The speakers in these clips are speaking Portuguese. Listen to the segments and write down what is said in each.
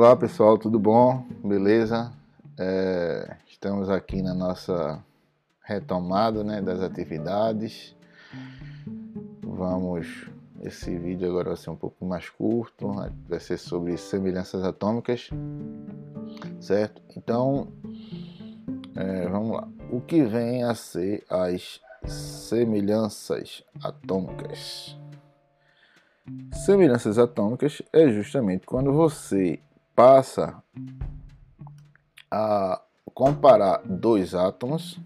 Olá pessoal, tudo bom? Beleza? É, estamos aqui na nossa retomada né, das atividades. Vamos. Esse vídeo agora vai ser um pouco mais curto, vai ser sobre semelhanças atômicas, certo? Então, é, vamos lá. O que vem a ser as semelhanças atômicas? Semelhanças atômicas é justamente quando você passa a comparar dois átomos,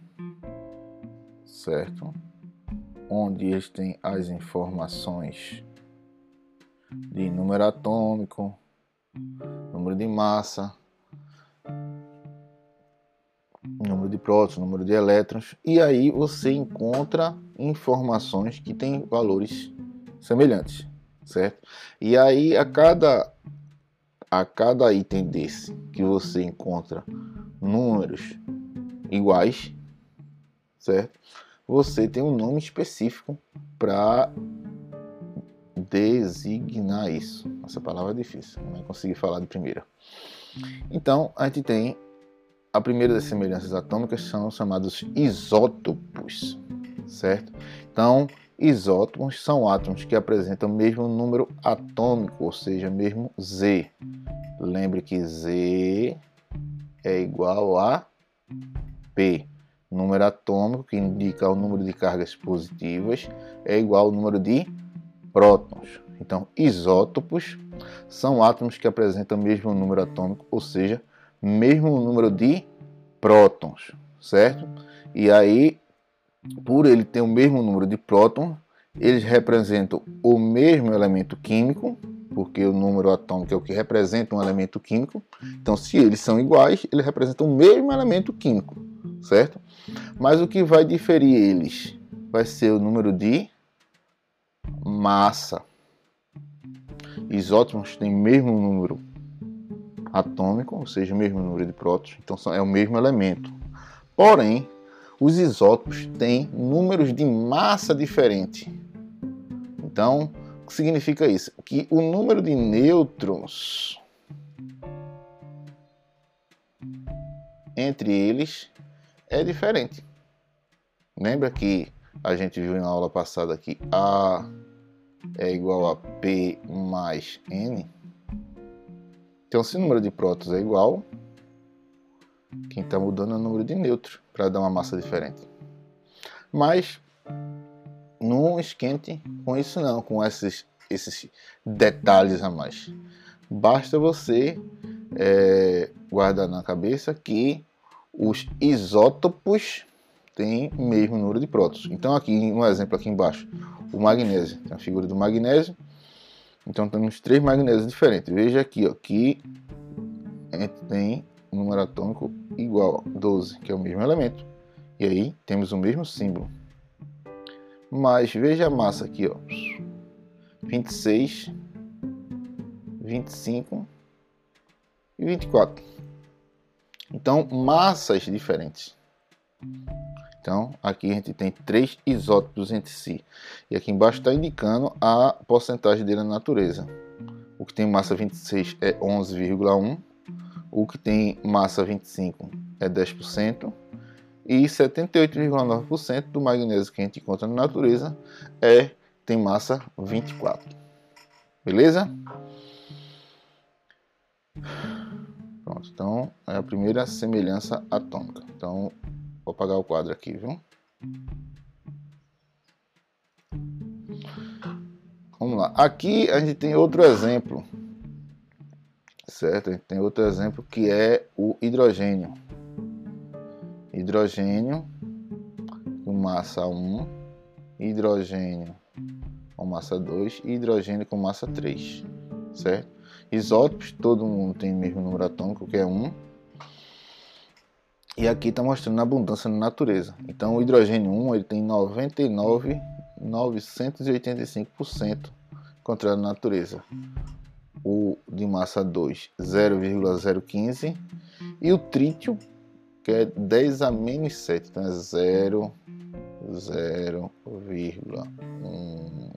certo? Onde eles têm as informações de número atômico, número de massa, número de prótons, número de elétrons, e aí você encontra informações que têm valores semelhantes certo? E aí a cada a cada item desse que você encontra números iguais, certo? Você tem um nome específico para designar isso. Essa palavra é difícil, não consegui falar de primeira. Então, a gente tem a primeira das semelhanças atômicas são chamados isótopos, certo? Então, Isótopos são átomos que apresentam o mesmo número atômico, ou seja, mesmo Z. Lembre que Z é igual a P. Número atômico, que indica o número de cargas positivas, é igual ao número de prótons. Então, isótopos são átomos que apresentam o mesmo número atômico, ou seja, mesmo número de prótons, certo? E aí por ele ter o mesmo número de prótons, eles representam o mesmo elemento químico, porque o número atômico é o que representa um elemento químico. Então, se eles são iguais, eles representam o mesmo elemento químico, certo? Mas o que vai diferir eles vai ser o número de massa. Isótopos têm o mesmo número atômico, ou seja, o mesmo número de prótons, então é o mesmo elemento. Porém, os isótopos têm números de massa diferentes. Então, o que significa isso? Que o número de nêutrons entre eles é diferente. Lembra que a gente viu na aula passada que A é igual a P mais N? Então, se o número de prótons é igual, quem está mudando é o número de nêutrons para dar uma massa diferente. Mas não esquente com isso não, com esses, esses detalhes a mais. Basta você é, guardar na cabeça que os isótopos têm o mesmo número de prótons. Então aqui, um exemplo aqui embaixo, o magnésio, tem a figura do magnésio. Então temos três magnésios diferentes. Veja aqui, ó, que tem um número atômico igual a 12, que é o mesmo elemento. E aí temos o mesmo símbolo. Mas veja a massa aqui, ó. 26, 25 e 24. Então, massas diferentes. Então, aqui a gente tem três isótopos entre si. E aqui embaixo está indicando a porcentagem dele na natureza. O que tem massa 26 é 11,1 o que tem massa 25 é 10%, e 78,9% do magnésio que a gente encontra na natureza é tem massa 24. Beleza? Pronto, então é a primeira semelhança atômica. Então, vou apagar o quadro aqui, viu? Vamos lá. Aqui a gente tem outro exemplo certo? Tem outro exemplo que é o hidrogênio. Hidrogênio com massa 1, hidrogênio com massa 2 e hidrogênio com massa 3, certo? Isótopos, todo mundo tem o mesmo número atômico, que é 1. E aqui está mostrando a abundância na natureza. Então o hidrogênio 1 ele tem 99,985% encontrado na natureza o de massa 2 0,015 e o trítio que é 10 a menos 7, então é 0, 0, 1,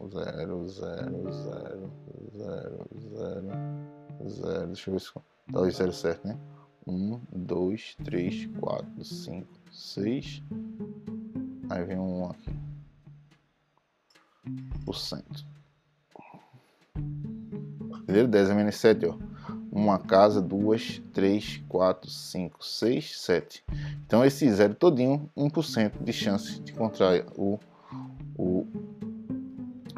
0, 0, 0, 0, 0, 0, deixa eu ver se Talvez seja certo, né? 1, 2, 3, 4, 5, 6. Aí vem um 1 aqui. Por cento. Entendeu? 10 menos 7, ó. Uma casa, duas, três, quatro, cinco, seis, sete. Então esse zero todinho, 1% de chance de encontrar o, o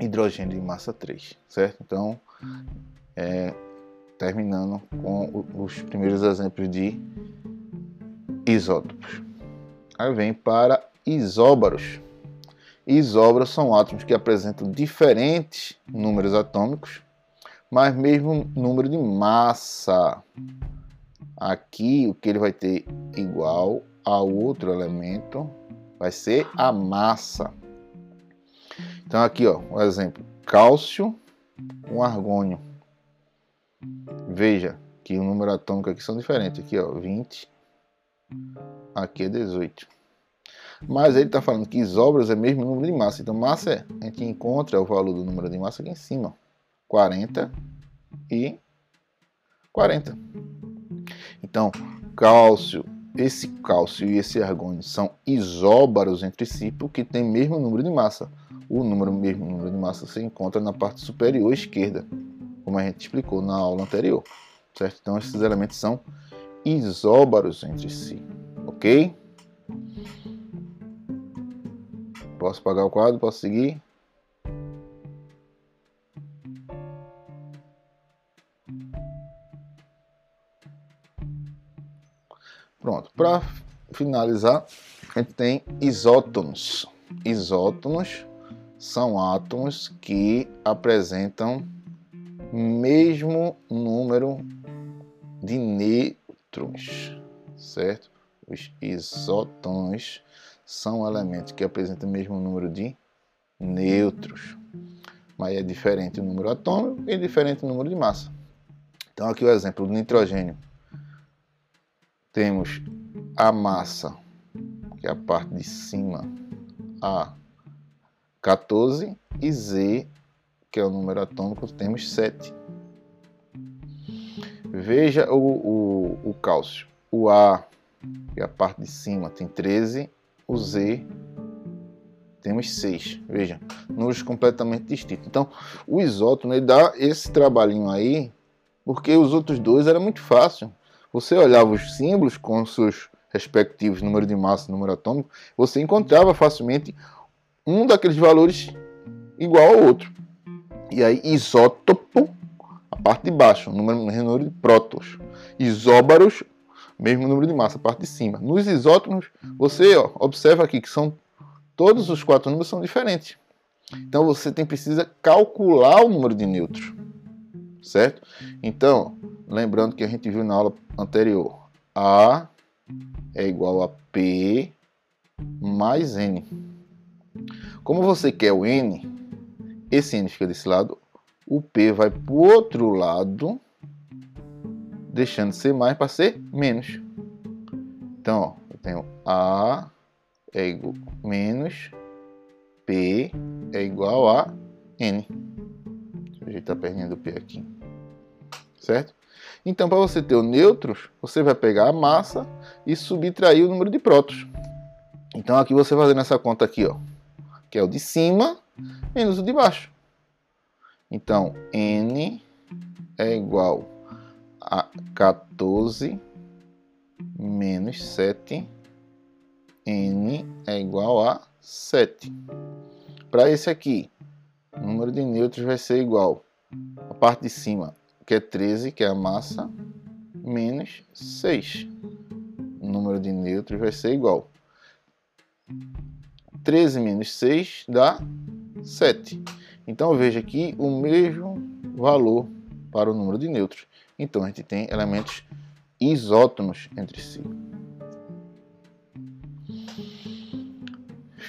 hidrogênio de massa 3, certo? Então, é, terminando com os primeiros exemplos de isótopos. Aí vem para isóbaros. Isóbaros são átomos que apresentam diferentes números atômicos, mas mesmo número de massa. Aqui o que ele vai ter igual a outro elemento vai ser a massa. Então aqui ó, um exemplo, cálcio com argônio. Veja que o número atômico aqui são diferentes. Aqui, ó, 20. Aqui é 18. Mas ele está falando que isóbaros é mesmo número de massa. Então, massa é, a gente encontra o valor do número de massa aqui em cima. 40 e 40. Então, cálcio, esse cálcio e esse argônio são isóbaros entre si porque tem mesmo número de massa. O número mesmo número de massa se encontra na parte superior esquerda como a gente explicou na aula anterior, certo? Então esses elementos são isóbaros entre si, ok? Posso apagar o quadro? Posso seguir? Pronto, para finalizar, a gente tem isótonos. Isótonos são átomos que apresentam mesmo número de nêutrons, certo? Os isótons são elementos que apresentam o mesmo número de nêutrons, mas é diferente o número atômico e diferente o número de massa. Então aqui o exemplo do nitrogênio. Temos a massa, que é a parte de cima, A 14 e Z que é o número atômico, temos 7. Veja o, o, o cálcio. O A, que é a parte de cima, tem 13. O Z, temos 6. Veja, números completamente distintos. Então, o isótono ele dá esse trabalhinho aí, porque os outros dois era muito fácil. Você olhava os símbolos com seus respectivos número de massa e número atômico, você encontrava facilmente um daqueles valores igual ao outro. E aí, isótopo, a parte de baixo, número, número de prótons. Isóbaros, mesmo número de massa, a parte de cima. Nos isótopos, você ó, observa aqui que são todos os quatro números são diferentes. Então você tem precisa calcular o número de nêutrons, certo? Então, lembrando que a gente viu na aula anterior, A é igual a P mais N. Como você quer o N, esse N fica desse lado, o P vai para o outro lado, deixando de ser mais para ser menos. Então, ó, eu tenho A é igual menos P é igual a N. Deixa eu ajeitar a perninha do P aqui. Certo? Então, para você ter o nêutros, você vai pegar a massa e subtrair o número de prótons. Então, aqui você fazendo essa conta aqui, ó, que é o de cima, menos o de baixo. Então, n é igual a 14 menos 7. n é igual a 7. Para esse aqui, o número de nêutrons vai ser igual a parte de cima, que é 13, que é a massa, menos 6. O número de nêutrons vai ser igual 13 menos 6 dá 7. Então veja aqui o mesmo valor para o número de nêutrons. Então a gente tem elementos isótonos entre si.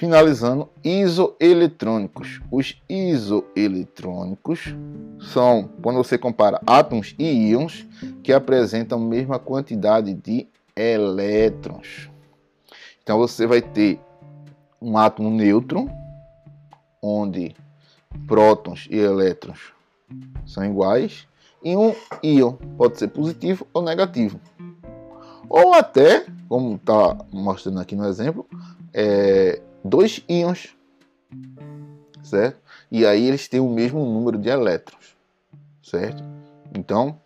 Finalizando, isoeletrônicos. Os isoeletrônicos são quando você compara átomos e íons que apresentam a mesma quantidade de elétrons. Então você vai ter um átomo neutro, onde prótons e elétrons são iguais, e um íon, pode ser positivo ou negativo. Ou até, como está mostrando aqui no exemplo, é, dois íons, certo? E aí eles têm o mesmo número de elétrons, certo? Então,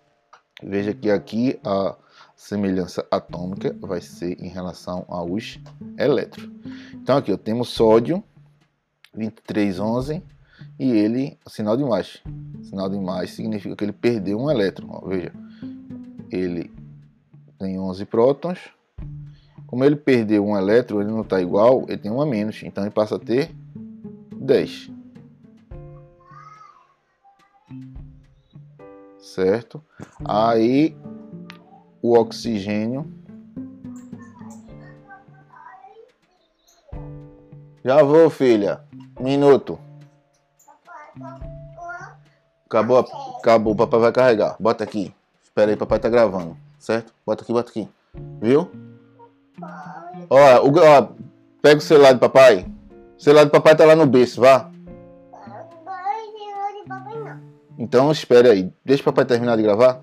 veja que aqui a semelhança atômica vai ser em relação aos elétrons. Então aqui eu temos sódio 2311 e ele, sinal de mais. Sinal de mais significa que ele perdeu um elétron. Ó, veja, ele tem 11 prótons. Como ele perdeu um elétron, ele não está igual, ele tem um a menos. Então ele passa a ter 10. Certo? Aí o oxigênio. Já vou, filha. Minuto. Acabou, acabou, o papai vai carregar. Bota aqui. Espera aí, papai tá gravando, certo? Bota aqui, bota aqui. Viu? Ó, o, ó, pega o celular do papai. O celular do papai tá lá no berço, vá. Então espere aí. Deixa o papai terminar de gravar.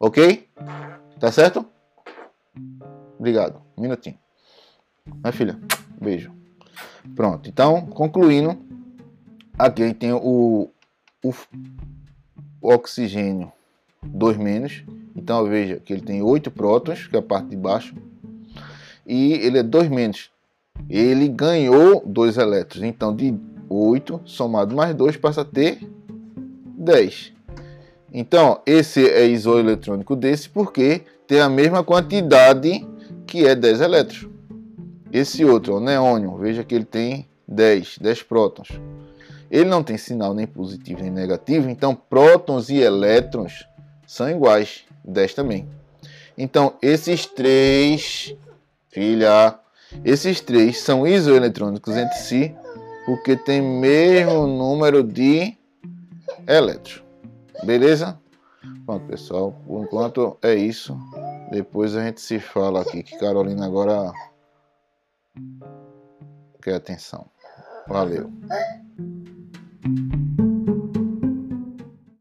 Ok? Tá certo? Obrigado. Um minutinho. Minha filha, beijo. Pronto. Então, concluindo, aqui a gente tem o, o, o oxigênio 2 menos. Então veja que ele tem 8 prótons, que é a parte de baixo, e ele é 2 menos. Ele ganhou 2 elétrons. Então de 8 somado mais 2 passa a ter 10. Então, esse é isoeletrônico desse porque tem a mesma quantidade que é 10 elétrons. Esse outro, o neônio, veja que ele tem 10, 10 prótons. Ele não tem sinal nem positivo nem negativo, então prótons e elétrons são iguais, 10 também. Então, esses três, filha, esses três são isoeletrônicos entre si, porque tem mesmo número de elétrons. Beleza? Pronto, pessoal. Por enquanto é isso. Depois a gente se fala aqui, que Carolina agora quer atenção. Valeu.